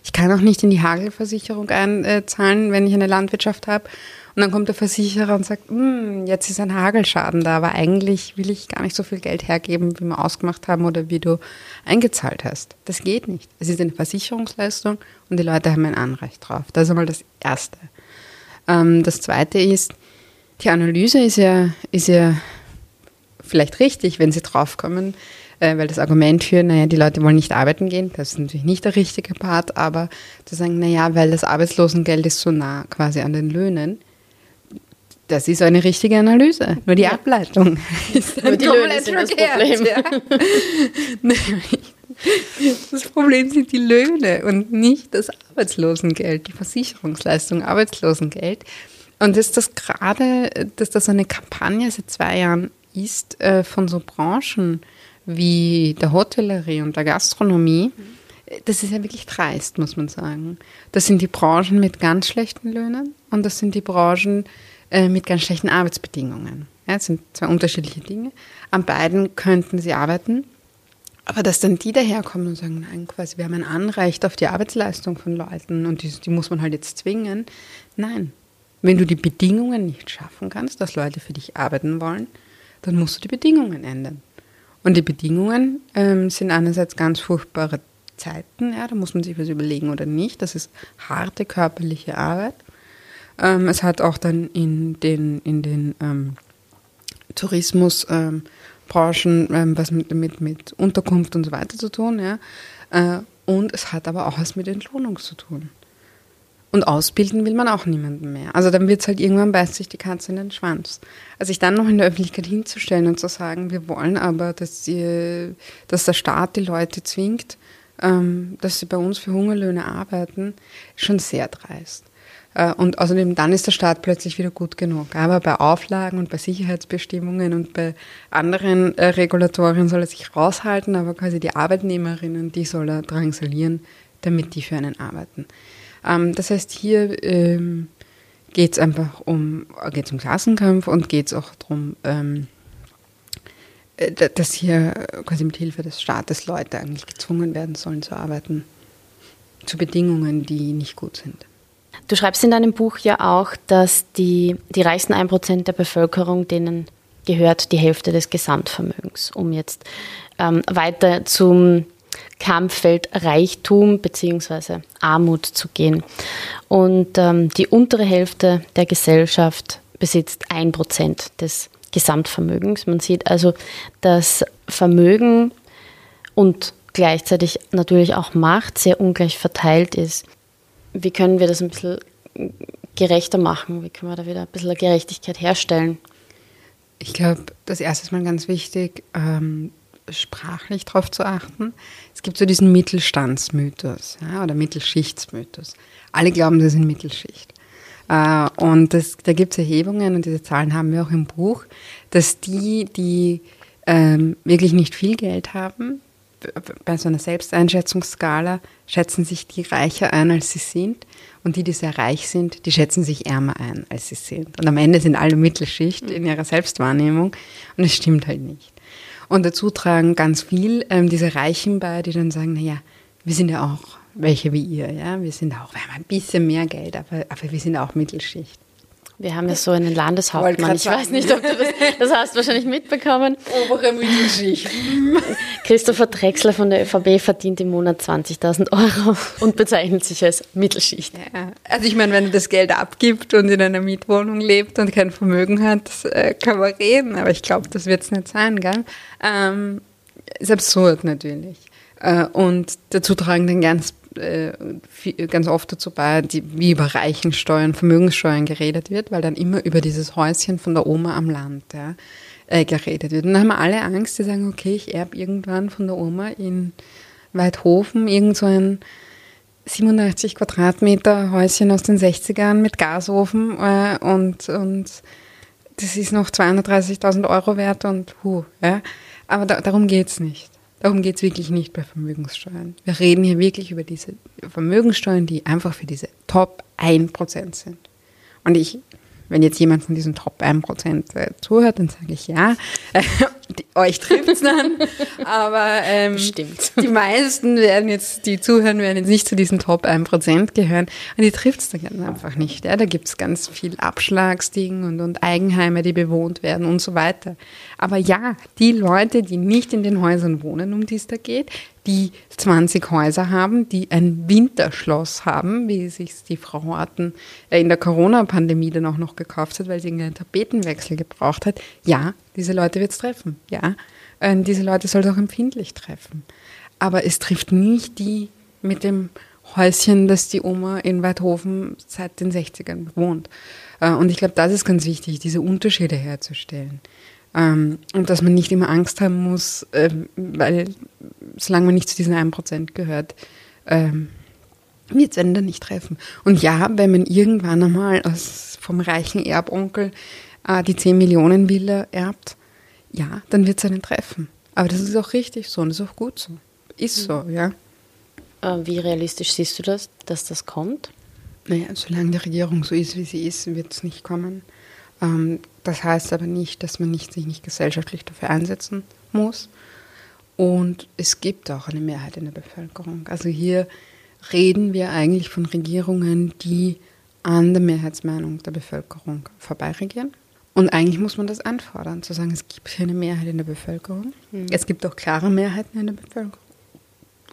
Ich kann auch nicht in die Hagelversicherung einzahlen, wenn ich eine Landwirtschaft habe und dann kommt der Versicherer und sagt, hm, jetzt ist ein Hagelschaden da, aber eigentlich will ich gar nicht so viel Geld hergeben, wie wir ausgemacht haben oder wie du eingezahlt hast. Das geht nicht. Es ist eine Versicherungsleistung und die Leute haben ein Anrecht drauf. Das ist einmal das Erste. Ähm, das Zweite ist, die Analyse ist ja, ist ja vielleicht richtig, wenn sie draufkommen, äh, weil das Argument für, naja, die Leute wollen nicht arbeiten gehen, das ist natürlich nicht der richtige Part, aber zu sagen, naja, weil das Arbeitslosengeld ist so nah quasi an den Löhnen, das ist eine richtige Analyse. Nur die ja. Ableitung ist Nur die Löhne sind das Problem. Ja. Das Problem sind die Löhne und nicht das Arbeitslosengeld, die Versicherungsleistung, Arbeitslosengeld. Und ist das gerade, dass das eine Kampagne seit zwei Jahren ist äh, von so Branchen wie der Hotellerie und der Gastronomie, das ist ja wirklich dreist, muss man sagen. Das sind die Branchen mit ganz schlechten Löhnen und das sind die Branchen äh, mit ganz schlechten Arbeitsbedingungen. Ja, das sind zwei unterschiedliche Dinge. An beiden könnten sie arbeiten. Aber dass dann die daherkommen und sagen, nein, quasi, wir haben ein Anrecht auf die Arbeitsleistung von Leuten und die, die muss man halt jetzt zwingen. Nein. Wenn du die Bedingungen nicht schaffen kannst, dass Leute für dich arbeiten wollen, dann musst du die Bedingungen ändern. Und die Bedingungen ähm, sind einerseits ganz furchtbare Zeiten, ja, da muss man sich was überlegen oder nicht. Das ist harte körperliche Arbeit. Ähm, es hat auch dann in den, in den ähm, Tourismusbranchen ähm, was mit, mit, mit Unterkunft und so weiter zu tun. Ja. Äh, und es hat aber auch was mit Entlohnung zu tun. Und ausbilden will man auch niemanden mehr. Also dann wird es halt irgendwann beißt sich die Katze in den Schwanz. Also sich dann noch in der Öffentlichkeit hinzustellen und zu sagen, wir wollen aber, dass, die, dass der Staat die Leute zwingt, ähm, dass sie bei uns für Hungerlöhne arbeiten, schon sehr dreist. Äh, und außerdem dann ist der Staat plötzlich wieder gut genug. Aber bei Auflagen und bei Sicherheitsbestimmungen und bei anderen äh, Regulatorien soll er sich raushalten, aber quasi die Arbeitnehmerinnen, die soll er drangsalieren, damit die für einen arbeiten. Ähm, das heißt, hier ähm, geht es einfach um, geht's um Klassenkampf und geht es auch darum, ähm, äh, dass hier quasi mit Hilfe des Staates Leute eigentlich gezwungen werden sollen zu arbeiten, zu Bedingungen, die nicht gut sind. Du schreibst in deinem Buch ja auch, dass die, die reichsten 1% der Bevölkerung, denen gehört die Hälfte des Gesamtvermögens, um jetzt ähm, weiter zum Kampffeld Reichtum bzw. Armut zu gehen. Und ähm, die untere Hälfte der Gesellschaft besitzt ein Prozent des Gesamtvermögens. Man sieht also, dass Vermögen und gleichzeitig natürlich auch Macht sehr ungleich verteilt ist. Wie können wir das ein bisschen gerechter machen? Wie können wir da wieder ein bisschen Gerechtigkeit herstellen? Ich glaube, das erste ist mal ganz wichtig, ähm, sprachlich darauf zu achten. Es gibt so diesen Mittelstandsmythos ja, oder Mittelschichtsmythos. Alle glauben, sie sind Mittelschicht. Äh, und das, da gibt es Erhebungen, und diese Zahlen haben wir auch im Buch, dass die, die ähm, wirklich nicht viel Geld haben, bei so einer Selbsteinschätzungsskala schätzen sich die reicher ein, als sie sind. Und die, die sehr reich sind, die schätzen sich ärmer ein, als sie sind. Und am Ende sind alle Mittelschicht in ihrer Selbstwahrnehmung. Und es stimmt halt nicht. Und dazu tragen ganz viel ähm, diese Reichen bei, die dann sagen, naja, wir sind ja auch welche wie ihr, ja, wir sind auch, wir haben ein bisschen mehr Geld, aber, aber wir sind auch Mittelschicht. Wir haben ja so einen Landeshauptmann. Ich weiß nicht, ob du das, das hast wahrscheinlich mitbekommen. Obere Mittelschicht. Christopher Drexler von der ÖVP verdient im Monat 20.000 Euro und bezeichnet sich als Mittelschicht. Ja, also ich meine, wenn er das Geld abgibt und in einer Mietwohnung lebt und kein Vermögen hat, äh, kann man reden, aber ich glaube, das wird es nicht sein, gell? Ähm, ist absurd natürlich. Äh, und dazu tragen dann ganz äh, ganz oft dazu bei, die, wie über Reichensteuern, Vermögenssteuern geredet wird, weil dann immer über dieses Häuschen von der Oma am Land ja, äh, geredet wird. Und dann haben alle Angst, die sagen, okay, ich erbe irgendwann von der Oma in Weidhofen irgend so ein 87 Quadratmeter Häuschen aus den 60ern mit Gasofen äh, und, und das ist noch 230.000 Euro wert und huh, ja. Aber da, darum es nicht. Darum geht es wirklich nicht bei Vermögenssteuern. Wir reden hier wirklich über diese Vermögenssteuern, die einfach für diese Top 1% sind. Und ich wenn jetzt jemand von diesen Top 1% äh, zuhört, dann sage ich ja, äh, die, euch trifft es dann. Aber ähm, Stimmt. die meisten werden jetzt, die zuhören, werden jetzt nicht zu diesen Top 1% gehören. Und die trifft es dann einfach nicht. Ja. Da gibt es ganz viel Abschlagsding und, und Eigenheime, die bewohnt werden und so weiter. Aber ja, die Leute, die nicht in den Häusern wohnen, um die es da geht, die 20 Häuser haben, die ein Winterschloss haben, wie sich die Frau Horten äh, in der Corona-Pandemie dann auch noch gekauft hat, weil sie irgendeinen Tapetenwechsel gebraucht hat. Ja, diese Leute wird es treffen. Ja, ähm, diese Leute soll es auch empfindlich treffen. Aber es trifft nicht die mit dem Häuschen, das die Oma in Weidhofen seit den 60ern wohnt. Äh, und ich glaube, das ist ganz wichtig, diese Unterschiede herzustellen. Ähm, und dass man nicht immer Angst haben muss, ähm, weil solange man nicht zu diesen 1% gehört, ähm, wird es einen dann nicht treffen. Und ja, wenn man irgendwann einmal aus, vom reichen Erbonkel äh, die 10 Millionen Villa erbt, ja, dann wird es einen treffen. Aber das ist auch richtig so und das ist auch gut so. Ist so, ja. Äh, wie realistisch siehst du das, dass das kommt? Naja, solange die Regierung so ist, wie sie ist, wird es nicht kommen. Ähm, das heißt aber nicht, dass man nicht, sich nicht gesellschaftlich dafür einsetzen muss. Und es gibt auch eine Mehrheit in der Bevölkerung. Also hier reden wir eigentlich von Regierungen, die an der Mehrheitsmeinung der Bevölkerung vorbeiregieren. Und eigentlich muss man das anfordern, zu sagen, es gibt hier eine Mehrheit in der Bevölkerung. Mhm. Es gibt auch klare Mehrheiten in der Bevölkerung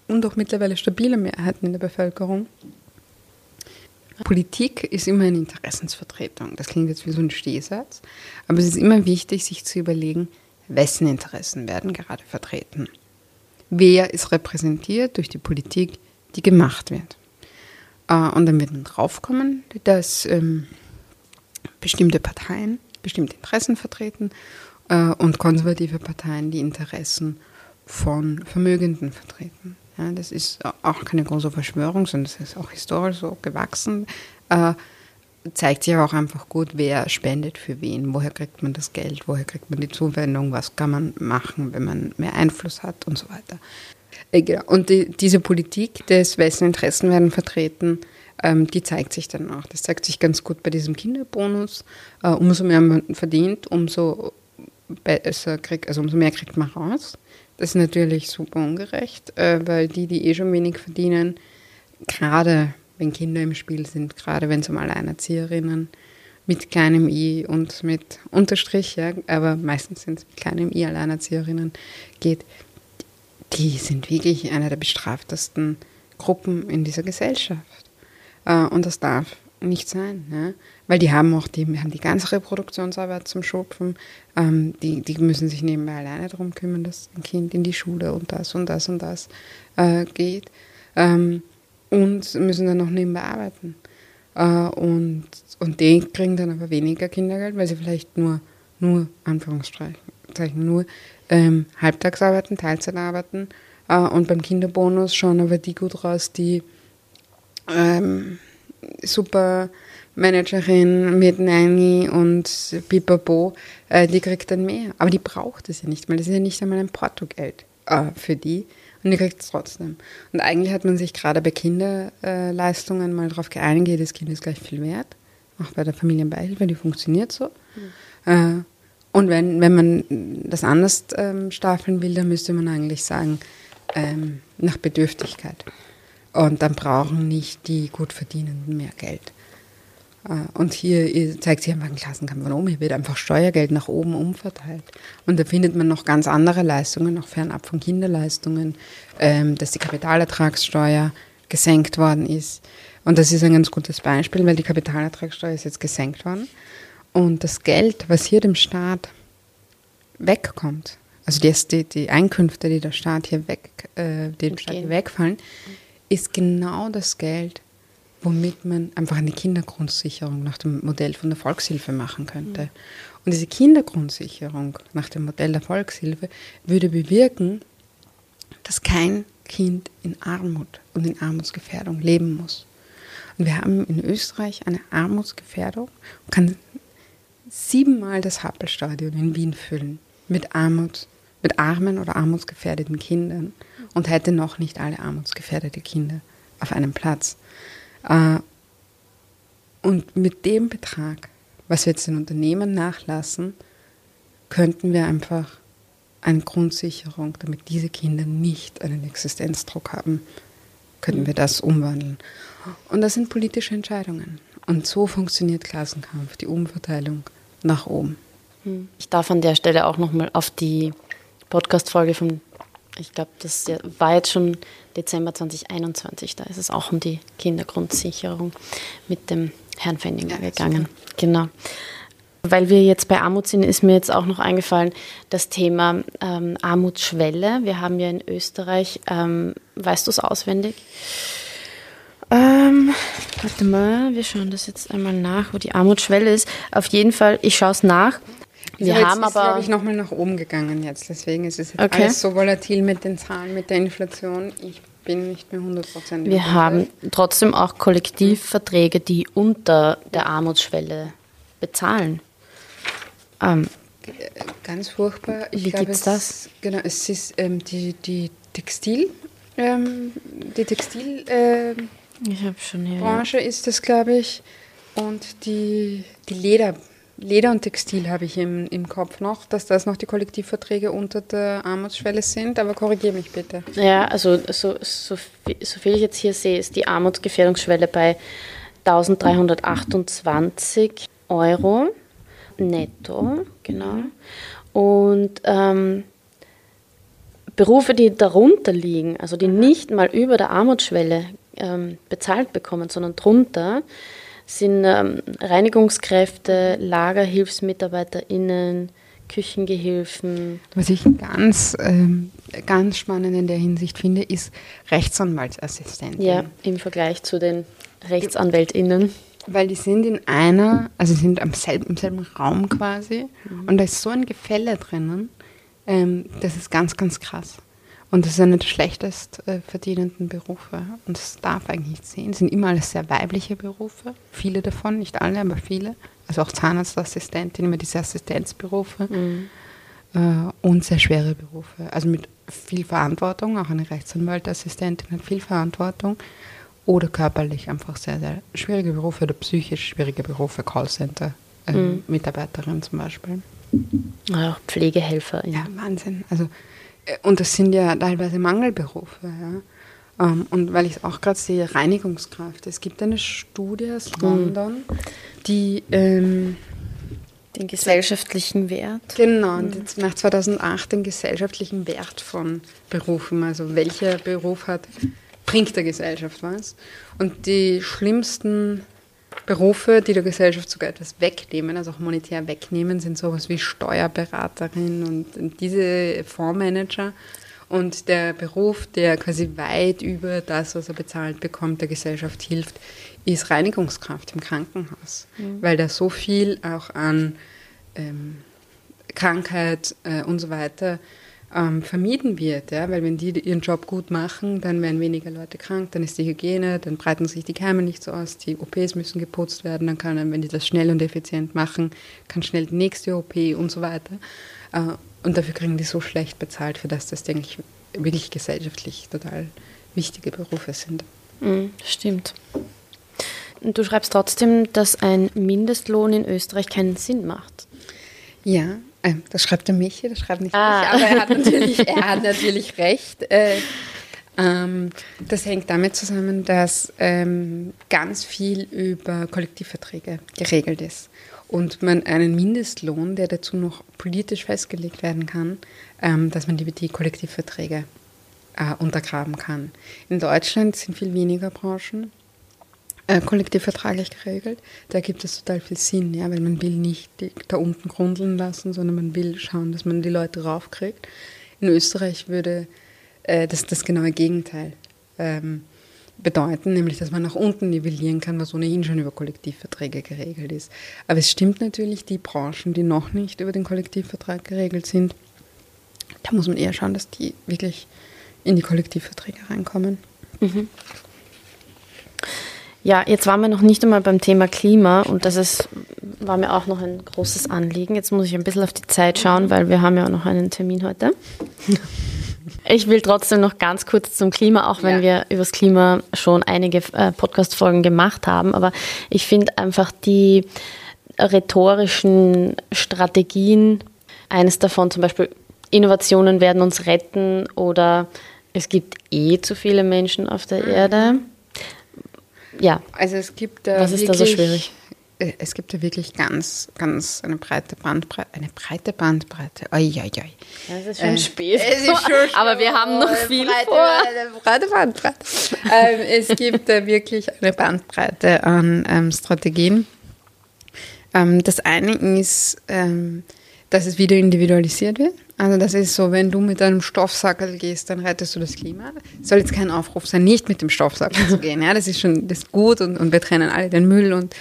und auch mittlerweile stabile Mehrheiten in der Bevölkerung. Politik ist immer eine Interessensvertretung. Das klingt jetzt wie so ein Stehsatz, aber es ist immer wichtig, sich zu überlegen, wessen Interessen werden gerade vertreten. Wer ist repräsentiert durch die Politik, die gemacht wird. Äh, und dann wird man draufkommen, dass ähm, bestimmte Parteien bestimmte Interessen vertreten äh, und konservative Parteien die Interessen von Vermögenden vertreten. Ja, das ist auch keine große Verschwörung, sondern das ist auch historisch so gewachsen. Äh, zeigt sich auch einfach gut, wer spendet für wen, woher kriegt man das Geld, woher kriegt man die Zuwendung, was kann man machen, wenn man mehr Einfluss hat und so weiter. Äh, genau. Und die, diese Politik des wessen Interessen werden vertreten, ähm, die zeigt sich dann auch. Das zeigt sich ganz gut bei diesem Kinderbonus. Äh, umso mehr man verdient, umso besser kriegt, also umso mehr kriegt man raus. Das ist natürlich super ungerecht, äh, weil die, die eh schon wenig verdienen, gerade wenn Kinder im Spiel sind, gerade wenn es um Alleinerzieherinnen mit kleinem i und mit Unterstrich, ja, aber meistens sind es mit kleinem i Alleinerzieherinnen geht, die sind wirklich eine der bestraftesten Gruppen in dieser Gesellschaft. Äh, und das darf nicht sein, ne? weil die haben auch die, haben die ganze Reproduktionsarbeit zum Schupfen. Ähm, die, die müssen sich nebenbei alleine darum kümmern, dass ein Kind in die Schule und das und das und das äh, geht. Ähm, und müssen dann noch nebenbei arbeiten. Äh, und, und die kriegen dann aber weniger Kindergeld, weil sie vielleicht nur, nur Anführungszeichen, nur ähm, halbtags arbeiten, Teilzeit arbeiten. Äh, und beim Kinderbonus schauen aber die gut raus, die ähm, super Managerin mit Nanny und Pipapo, äh, die kriegt dann mehr. Aber die braucht es ja nicht, weil das ist ja nicht einmal ein Portogeld äh, für die. Und die kriegt es trotzdem. Und eigentlich hat man sich gerade bei Kinderleistungen mal darauf geeinigt, jedes Kind ist gleich viel wert. Auch bei der Familienbeihilfe, die funktioniert so. Mhm. Äh, und wenn, wenn man das anders ähm, staffeln will, dann müsste man eigentlich sagen, ähm, nach Bedürftigkeit. Und dann brauchen nicht die gut Verdienenden mehr Geld. Äh, und hier zeigt sich einfach ein Klassenkampf von oben. Hier wird einfach Steuergeld nach oben umverteilt. Und da findet man noch ganz andere Leistungen, noch fernab von Kinderleistungen, ähm, dass die Kapitalertragssteuer gesenkt worden ist. Und das ist ein ganz gutes Beispiel, weil die Kapitalertragssteuer ist jetzt gesenkt worden. Und das Geld, was hier dem Staat wegkommt, also die, die Einkünfte, die der Staat hier weg, äh, dem Staat hier wegfallen, ist genau das Geld, womit man einfach eine Kindergrundsicherung nach dem Modell von der Volkshilfe machen könnte. Mhm. Und diese Kindergrundsicherung nach dem Modell der Volkshilfe würde bewirken, dass kein Kind in Armut und in Armutsgefährdung leben muss. Und wir haben in Österreich eine Armutsgefährdung und kann siebenmal das Happelstadion in Wien füllen mit Armut, mit armen oder armutsgefährdeten Kindern und hätte noch nicht alle armutsgefährdete Kinder auf einem Platz. Äh, und mit dem Betrag, was wir jetzt den Unternehmen nachlassen, könnten wir einfach eine Grundsicherung, damit diese Kinder nicht einen Existenzdruck haben, könnten wir das umwandeln. Und das sind politische Entscheidungen. Und so funktioniert Klassenkampf, die Umverteilung nach oben. Hm. Ich darf an der Stelle auch nochmal auf die Podcast-Folge von, ich glaube, das war jetzt schon Dezember 2021, da ist es auch um die Kindergrundsicherung mit dem Herrn Fendinger ja, gegangen. Super. Genau. Weil wir jetzt bei Armut sind, ist mir jetzt auch noch eingefallen, das Thema ähm, Armutsschwelle. Wir haben ja in Österreich, ähm, weißt du es auswendig? Ähm, warte mal, wir schauen das jetzt einmal nach, wo die Armutsschwelle ist. Auf jeden Fall, ich schaue es nach. Wir so, haben ist, aber. glaube ich, nochmal nach oben gegangen jetzt. Deswegen ist es jetzt okay. alles so volatil mit den Zahlen, mit der Inflation. Ich bin nicht mehr 100% Wir haben trotzdem auch Kollektivverträge, die unter der Armutsschwelle bezahlen. Ähm, Ganz furchtbar. Ich wie gibt es das? Genau, es ist ähm, die, die Textil, ähm, die Textil äh, ich schon hier, Branche ja. ist das, glaube ich, und die, die Leder Leder und Textil habe ich im, im Kopf noch, dass das noch die Kollektivverträge unter der Armutsschwelle sind, aber korrigiere mich bitte. Ja, also so, so, so viel ich jetzt hier sehe, ist die Armutsgefährdungsschwelle bei 1328 Euro netto, genau. Und ähm, Berufe, die darunter liegen, also die nicht mal über der Armutsschwelle ähm, bezahlt bekommen, sondern drunter, sind ähm, Reinigungskräfte, LagerhilfsmitarbeiterInnen, Küchengehilfen. Was ich ganz, ähm, ganz spannend in der Hinsicht finde, ist Rechtsanwaltsassistenten. Ja, im Vergleich zu den RechtsanwältInnen. Weil die sind in einer, also sind am selben, im selben Raum quasi mhm. und da ist so ein Gefälle drinnen, ähm, das ist ganz, ganz krass. Und das ist einer der schlechtest äh, verdienenden Berufe. Und das darf eigentlich nicht sehen. Es sind immer alles sehr weibliche Berufe. Viele davon, nicht alle, aber viele. Also auch Zahnarztassistentin, immer diese Assistenzberufe. Mhm. Äh, und sehr schwere Berufe. Also mit viel Verantwortung. Auch eine Rechtsanwaltassistentin hat viel Verantwortung. Oder körperlich einfach sehr, sehr schwierige Berufe oder psychisch schwierige Berufe. Callcenter, äh, mhm. Mitarbeiterin zum Beispiel. Auch Pflegehelfer. Ja, Wahnsinn. Also und das sind ja teilweise Mangelberufe. Ja. Ähm, und weil ich es auch gerade sehe, Reinigungskraft. Es gibt eine Studie aus mhm. London, die ähm, den gesellschaftlichen Wert. Genau, mhm. nach 2008 den gesellschaftlichen Wert von Berufen. Also welcher Beruf hat, bringt der Gesellschaft was. Und die schlimmsten Berufe, die der Gesellschaft sogar etwas wegnehmen, also auch monetär wegnehmen, sind sowas wie Steuerberaterin und diese Fondsmanager. Und der Beruf, der quasi weit über das, was er bezahlt bekommt, der Gesellschaft hilft, ist Reinigungskraft im Krankenhaus, mhm. weil da so viel auch an ähm, Krankheit äh, und so weiter ähm, vermieden wird. Ja? Weil wenn die ihren Job gut machen, dann werden weniger Leute krank, dann ist die Hygiene, dann breiten sich die Keime nicht so aus, die OPs müssen geputzt werden, dann kann, wenn die das schnell und effizient machen, kann schnell die nächste OP und so weiter. Äh, und dafür kriegen die so schlecht bezahlt, für das das, denke ich, wirklich gesellschaftlich total wichtige Berufe sind. Mhm, stimmt. Du schreibst trotzdem, dass ein Mindestlohn in Österreich keinen Sinn macht. Ja, das schreibt der Michi, das schreibt nicht ah. ich, aber er hat natürlich, er hat natürlich recht. Äh, ähm, das hängt damit zusammen, dass ähm, ganz viel über Kollektivverträge geregelt ist und man einen Mindestlohn, der dazu noch politisch festgelegt werden kann, ähm, dass man die, die Kollektivverträge äh, untergraben kann. In Deutschland sind viel weniger Branchen äh, kollektivvertraglich geregelt. Da gibt es total viel Sinn, ja, weil man will nicht die, da unten grundeln lassen, sondern man will schauen, dass man die Leute raufkriegt. In Österreich würde äh, das das genaue Gegenteil ähm, bedeuten, nämlich dass man nach unten nivellieren kann, was ohnehin schon über Kollektivverträge geregelt ist. Aber es stimmt natürlich, die Branchen, die noch nicht über den Kollektivvertrag geregelt sind, da muss man eher schauen, dass die wirklich in die Kollektivverträge reinkommen. Mhm. Ja, jetzt waren wir noch nicht einmal beim Thema Klima und das ist, war mir auch noch ein großes Anliegen. Jetzt muss ich ein bisschen auf die Zeit schauen, weil wir haben ja auch noch einen Termin heute. Ich will trotzdem noch ganz kurz zum Klima, auch wenn ja. wir über das Klima schon einige äh, Podcast-Folgen gemacht haben. Aber ich finde einfach die rhetorischen Strategien, eines davon zum Beispiel, Innovationen werden uns retten oder es gibt eh zu viele Menschen auf der mhm. Erde ja. Also es gibt da Was ist da so schwierig? Äh, es gibt da wirklich ganz, ganz eine breite Bandbreite. Eine breite Bandbreite. Oi, oi, oi. Es ist schon äh, spät. Es ist schon Aber wir haben noch viel breite, vor. Eine breite Bandbreite. ähm, es gibt da wirklich eine Bandbreite an ähm, Strategien. Ähm, das eine ist, ähm, dass es wieder individualisiert wird. Also das ist so, wenn du mit einem Stoffsackel gehst, dann rettest du das Klima. Das soll jetzt kein Aufruf sein, nicht mit dem Stoffsackel zu gehen. Ja, das ist schon das ist gut und, und wir trennen alle den Müll und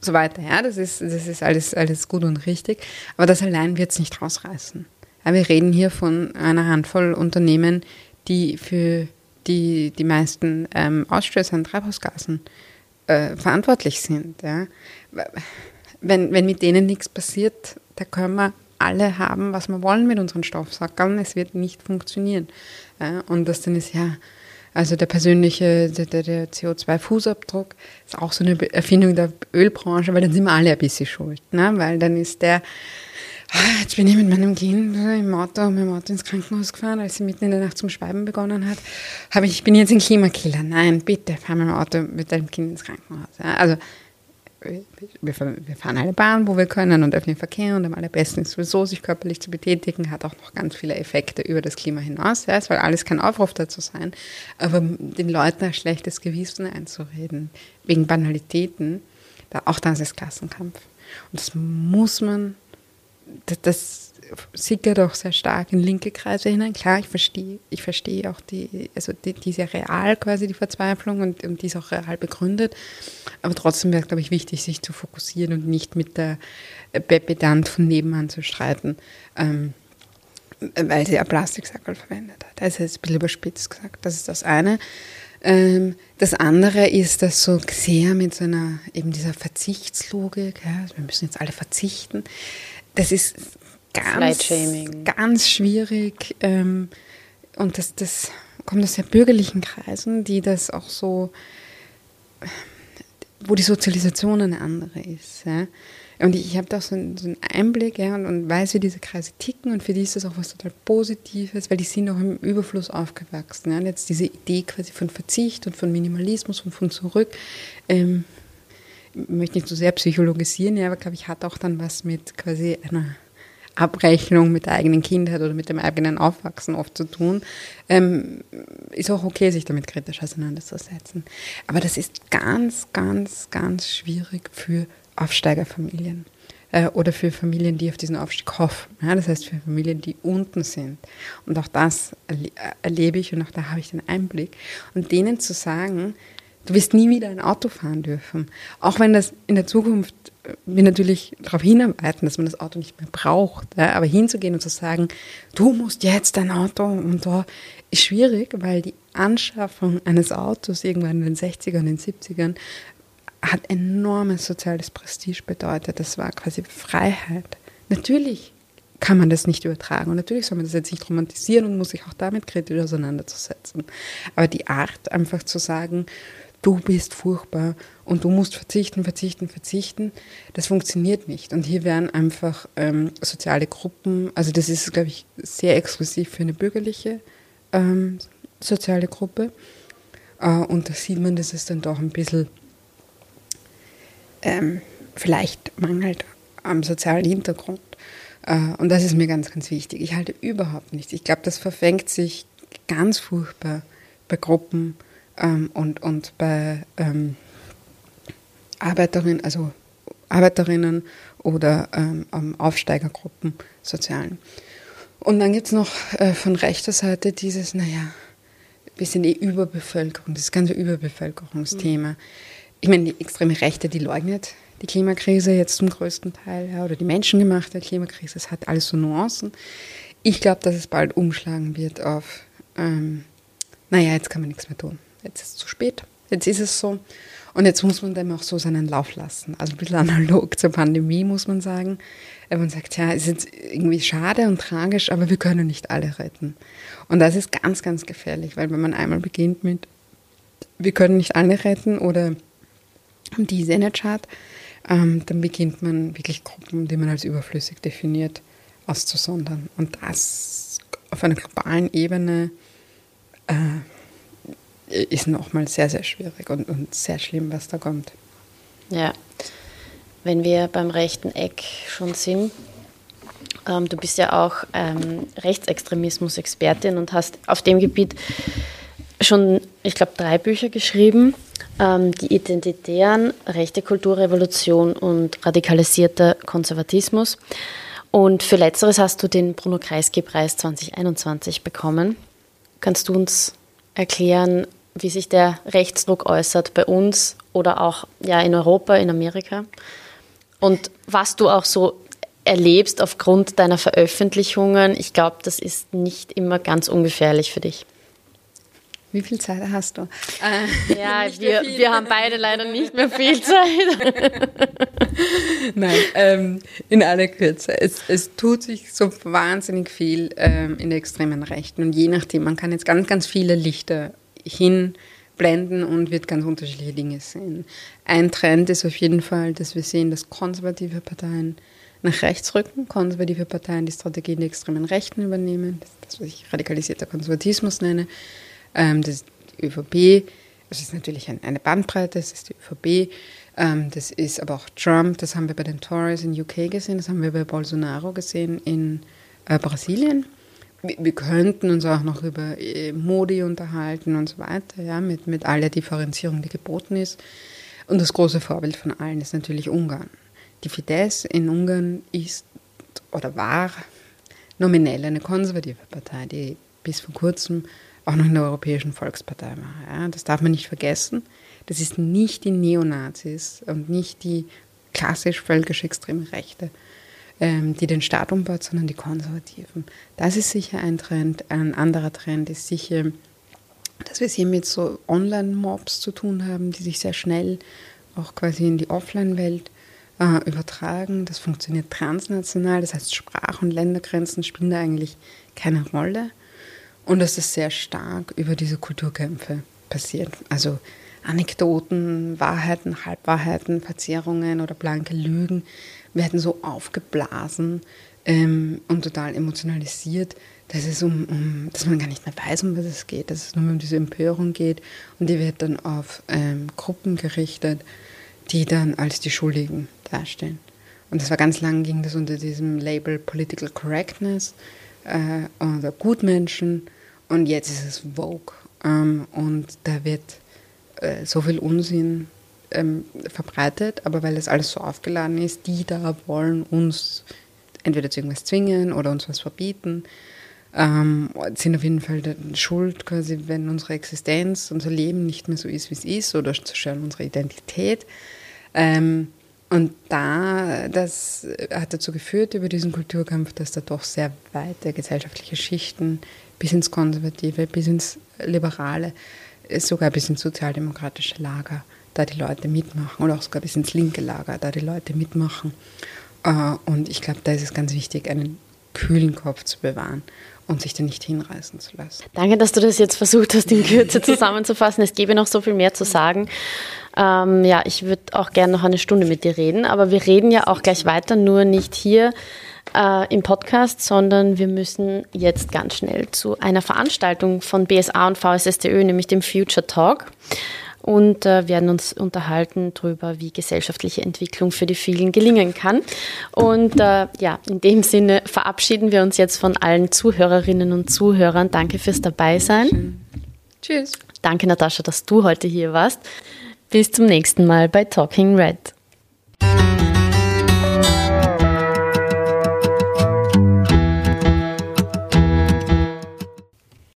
so weiter. Ja, das ist, das ist alles, alles gut und richtig. Aber das allein wird es nicht rausreißen. Ja, wir reden hier von einer Handvoll Unternehmen, die für die die meisten ähm, Ausstöße an Treibhausgasen äh, verantwortlich sind. Ja. Wenn, wenn mit denen nichts passiert, da können wir alle haben, was wir wollen mit unseren Stoffsackern, es wird nicht funktionieren. Ja. Und das dann ist ja, also der persönliche, der, der CO2-Fußabdruck ist auch so eine Erfindung der Ölbranche, weil dann sind wir alle ein bisschen schuld. Ne? Weil dann ist der, Ah, jetzt bin ich mit meinem Kind im Auto, mit dem Auto ins Krankenhaus gefahren, als sie mitten in der Nacht zum Schweiben begonnen hat. Habe ich, ich bin jetzt ein Klimakiller. Nein, bitte, fahr mit dem Auto mit deinem Kind ins Krankenhaus. Ja, also, wir, wir fahren eine Bahn, wo wir können und öffnen Verkehr und am allerbesten ist sowieso, sich körperlich zu betätigen, hat auch noch ganz viele Effekte über das Klima hinaus. Ja, es soll alles kein Aufruf dazu sein, aber den Leuten ein schlechtes Gewissen einzureden, wegen Banalitäten, da, auch das ist Klassenkampf. Und das muss man das, das sickert auch sehr stark in linke Kreise hinein. Klar, ich verstehe, ich verstehe auch die, also die, die ist real quasi, die Verzweiflung und, und die ist auch real begründet. Aber trotzdem wäre es, glaube ich, wichtig, sich zu fokussieren und nicht mit der Bepedant von nebenan zu streiten, ähm, weil sie ja Plastiksackel verwendet hat. Das ist jetzt ein bisschen überspitzt gesagt. Das ist das eine. Ähm, das andere ist, dass so sehr mit so einer, eben dieser Verzichtslogik, ja, also wir müssen jetzt alle verzichten, das ist ganz, ganz schwierig. Ähm, und das, das kommt aus sehr bürgerlichen Kreisen, die das auch so, wo die Sozialisation eine andere ist. Ja. Und ich, ich habe da so, einen, so einen Einblick ja, und, und, weiß, wie diese Kreise ticken und für die ist das auch was total Positives, weil die sind auch im Überfluss aufgewachsen. Ja. Und jetzt diese Idee quasi von Verzicht und von Minimalismus und von zurück, ähm, ich möchte nicht so sehr psychologisieren, ja, aber glaube ich, hat auch dann was mit quasi einer Abrechnung mit der eigenen Kindheit oder mit dem eigenen Aufwachsen oft zu tun. Ähm, ist auch okay, sich damit kritisch auseinanderzusetzen. Aber das ist ganz, ganz, ganz schwierig für Aufsteigerfamilien äh, oder für Familien, die auf diesen Aufstieg hoffen. Ja, das heißt für Familien, die unten sind. Und auch das erle erlebe ich und auch da habe ich den Einblick. Und denen zu sagen, Du wirst nie wieder ein Auto fahren dürfen. Auch wenn das in der Zukunft äh, wir natürlich darauf hinarbeiten, dass man das Auto nicht mehr braucht. Ja, aber hinzugehen und zu sagen, du musst jetzt ein Auto und da ist schwierig, weil die Anschaffung eines Autos irgendwann in den 60ern, in den 70ern hat enormes soziales Prestige bedeutet. Das war quasi Freiheit. Natürlich kann man das nicht übertragen. Und natürlich soll man das jetzt nicht romantisieren und muss sich auch damit kritisch auseinanderzusetzen. Aber die Art, einfach zu sagen, du bist furchtbar und du musst verzichten, verzichten, verzichten. Das funktioniert nicht. Und hier werden einfach ähm, soziale Gruppen, also das ist, glaube ich, sehr exklusiv für eine bürgerliche ähm, soziale Gruppe. Äh, und da sieht man, dass es dann doch ein bisschen ähm, vielleicht mangelt am sozialen Hintergrund. Äh, und das ist mir ganz, ganz wichtig. Ich halte überhaupt nichts. Ich glaube, das verfängt sich ganz furchtbar bei Gruppen, ähm, und, und bei ähm, Arbeiterinnen, also Arbeiterinnen oder ähm, Aufsteigergruppen, sozialen. Und dann gibt es noch äh, von rechter Seite dieses, naja, wir sind eh Überbevölkerung, das ganze Überbevölkerungsthema. Mhm. Ich meine, die extreme Rechte, die leugnet die Klimakrise jetzt zum größten Teil, ja, oder die menschengemachte Klimakrise, es hat alles so Nuancen. Ich glaube, dass es bald umschlagen wird auf, ähm, naja, jetzt kann man nichts mehr tun jetzt ist es zu spät, jetzt ist es so. Und jetzt muss man dem auch so seinen Lauf lassen. Also ein bisschen analog zur Pandemie, muss man sagen. Man sagt, ja, ist jetzt irgendwie schade und tragisch, aber wir können nicht alle retten. Und das ist ganz, ganz gefährlich, weil wenn man einmal beginnt mit, wir können nicht alle retten oder diese Energy ähm, dann beginnt man wirklich Gruppen, die man als überflüssig definiert, auszusondern. Und das auf einer globalen Ebene äh, ist nochmal sehr, sehr schwierig und, und sehr schlimm, was da kommt. Ja, wenn wir beim rechten Eck schon sind, ähm, du bist ja auch ähm, Rechtsextremismus-Expertin und hast auf dem Gebiet schon, ich glaube, drei Bücher geschrieben. Ähm, die Identitären, Rechte Kulturrevolution und radikalisierter Konservatismus. Und für Letzteres hast du den Bruno Kreisky-Preis 2021 bekommen. Kannst du uns erklären, wie sich der Rechtsdruck äußert bei uns oder auch ja, in Europa, in Amerika. Und was du auch so erlebst aufgrund deiner Veröffentlichungen, ich glaube, das ist nicht immer ganz ungefährlich für dich. Wie viel Zeit hast du? Äh, ja, wir, wir haben beide leider nicht mehr viel Zeit. Nein, ähm, in aller Kürze. Es, es tut sich so wahnsinnig viel ähm, in der extremen Rechten. Und je nachdem, man kann jetzt ganz, ganz viele Lichter hinblenden und wird ganz unterschiedliche Dinge sehen. Ein Trend ist auf jeden Fall, dass wir sehen, dass konservative Parteien nach rechts rücken, konservative Parteien die Strategien der extremen Rechten übernehmen, das, das was ich radikalisierter Konservatismus nenne. Ähm, das ist die ÖVP, das ist natürlich eine Bandbreite, das ist die ÖVP, ähm, das ist aber auch Trump, das haben wir bei den Tories in UK gesehen, das haben wir bei Bolsonaro gesehen in äh, Brasilien. Wir, wir, könnten uns auch noch über äh, Modi unterhalten und so weiter, ja, mit, mit all Differenzierung, die geboten ist. Und das große Vorbild von allen ist natürlich Ungarn. Die Fidesz in Ungarn ist oder war nominell eine konservative Partei, die bis vor kurzem auch noch in der Europäischen Volkspartei war. Ja, das darf man nicht vergessen. Das ist nicht die Neonazis und nicht die klassisch völkisch extreme Rechte, ähm, die den Staat umbaut, sondern die Konservativen. Das ist sicher ein Trend. Ein anderer Trend ist sicher, dass wir es hier mit so Online-Mobs zu tun haben, die sich sehr schnell auch quasi in die Offline-Welt äh, übertragen. Das funktioniert transnational, das heißt Sprach- und Ländergrenzen spielen da eigentlich keine Rolle. Und dass es sehr stark über diese Kulturkämpfe passiert. Also Anekdoten, Wahrheiten, Halbwahrheiten, Verzerrungen oder blanke Lügen werden so aufgeblasen ähm, und total emotionalisiert, dass, es um, um, dass man gar nicht mehr weiß, um was es geht, dass es nur um diese Empörung geht und die wird dann auf ähm, Gruppen gerichtet, die dann als die Schuldigen dastehen. Und das war ganz lang, ging das unter diesem Label Political Correctness äh, oder Gutmenschen und jetzt ist es Vogue. Ähm, und da wird äh, so viel Unsinn ähm, verbreitet, aber weil das alles so aufgeladen ist, die da wollen uns entweder zu irgendwas zwingen oder uns was verbieten, ähm, sind auf jeden Fall schuld, quasi, wenn unsere Existenz, unser Leben nicht mehr so ist, wie es ist, oder zerstören unsere Identität. Ähm, und da, das hat dazu geführt über diesen Kulturkampf, dass da doch sehr weite gesellschaftliche Schichten bis ins Konservative, bis ins Liberale, sogar bis ins sozialdemokratische Lager, da die Leute mitmachen oder auch sogar bis ins linke Lager, da die Leute mitmachen. Äh, und ich glaube, da ist es ganz wichtig, einen kühlen Kopf zu bewahren und sich da nicht hinreißen zu lassen. Danke, dass du das jetzt versucht hast, in Kürze zusammenzufassen. Es gäbe noch so viel mehr zu sagen. Ähm, ja, ich würde auch gerne noch eine Stunde mit dir reden, aber wir reden ja auch gleich weiter, nur nicht hier äh, im Podcast, sondern wir müssen jetzt ganz schnell zu einer Veranstaltung von BSA und VSSTÖ, nämlich dem Future Talk und äh, werden uns unterhalten darüber, wie gesellschaftliche Entwicklung für die vielen gelingen kann. Und äh, ja, in dem Sinne verabschieden wir uns jetzt von allen Zuhörerinnen und Zuhörern. Danke fürs Dabeisein. Tschüss. Danke, Natascha, dass du heute hier warst. Bis zum nächsten Mal bei Talking Red.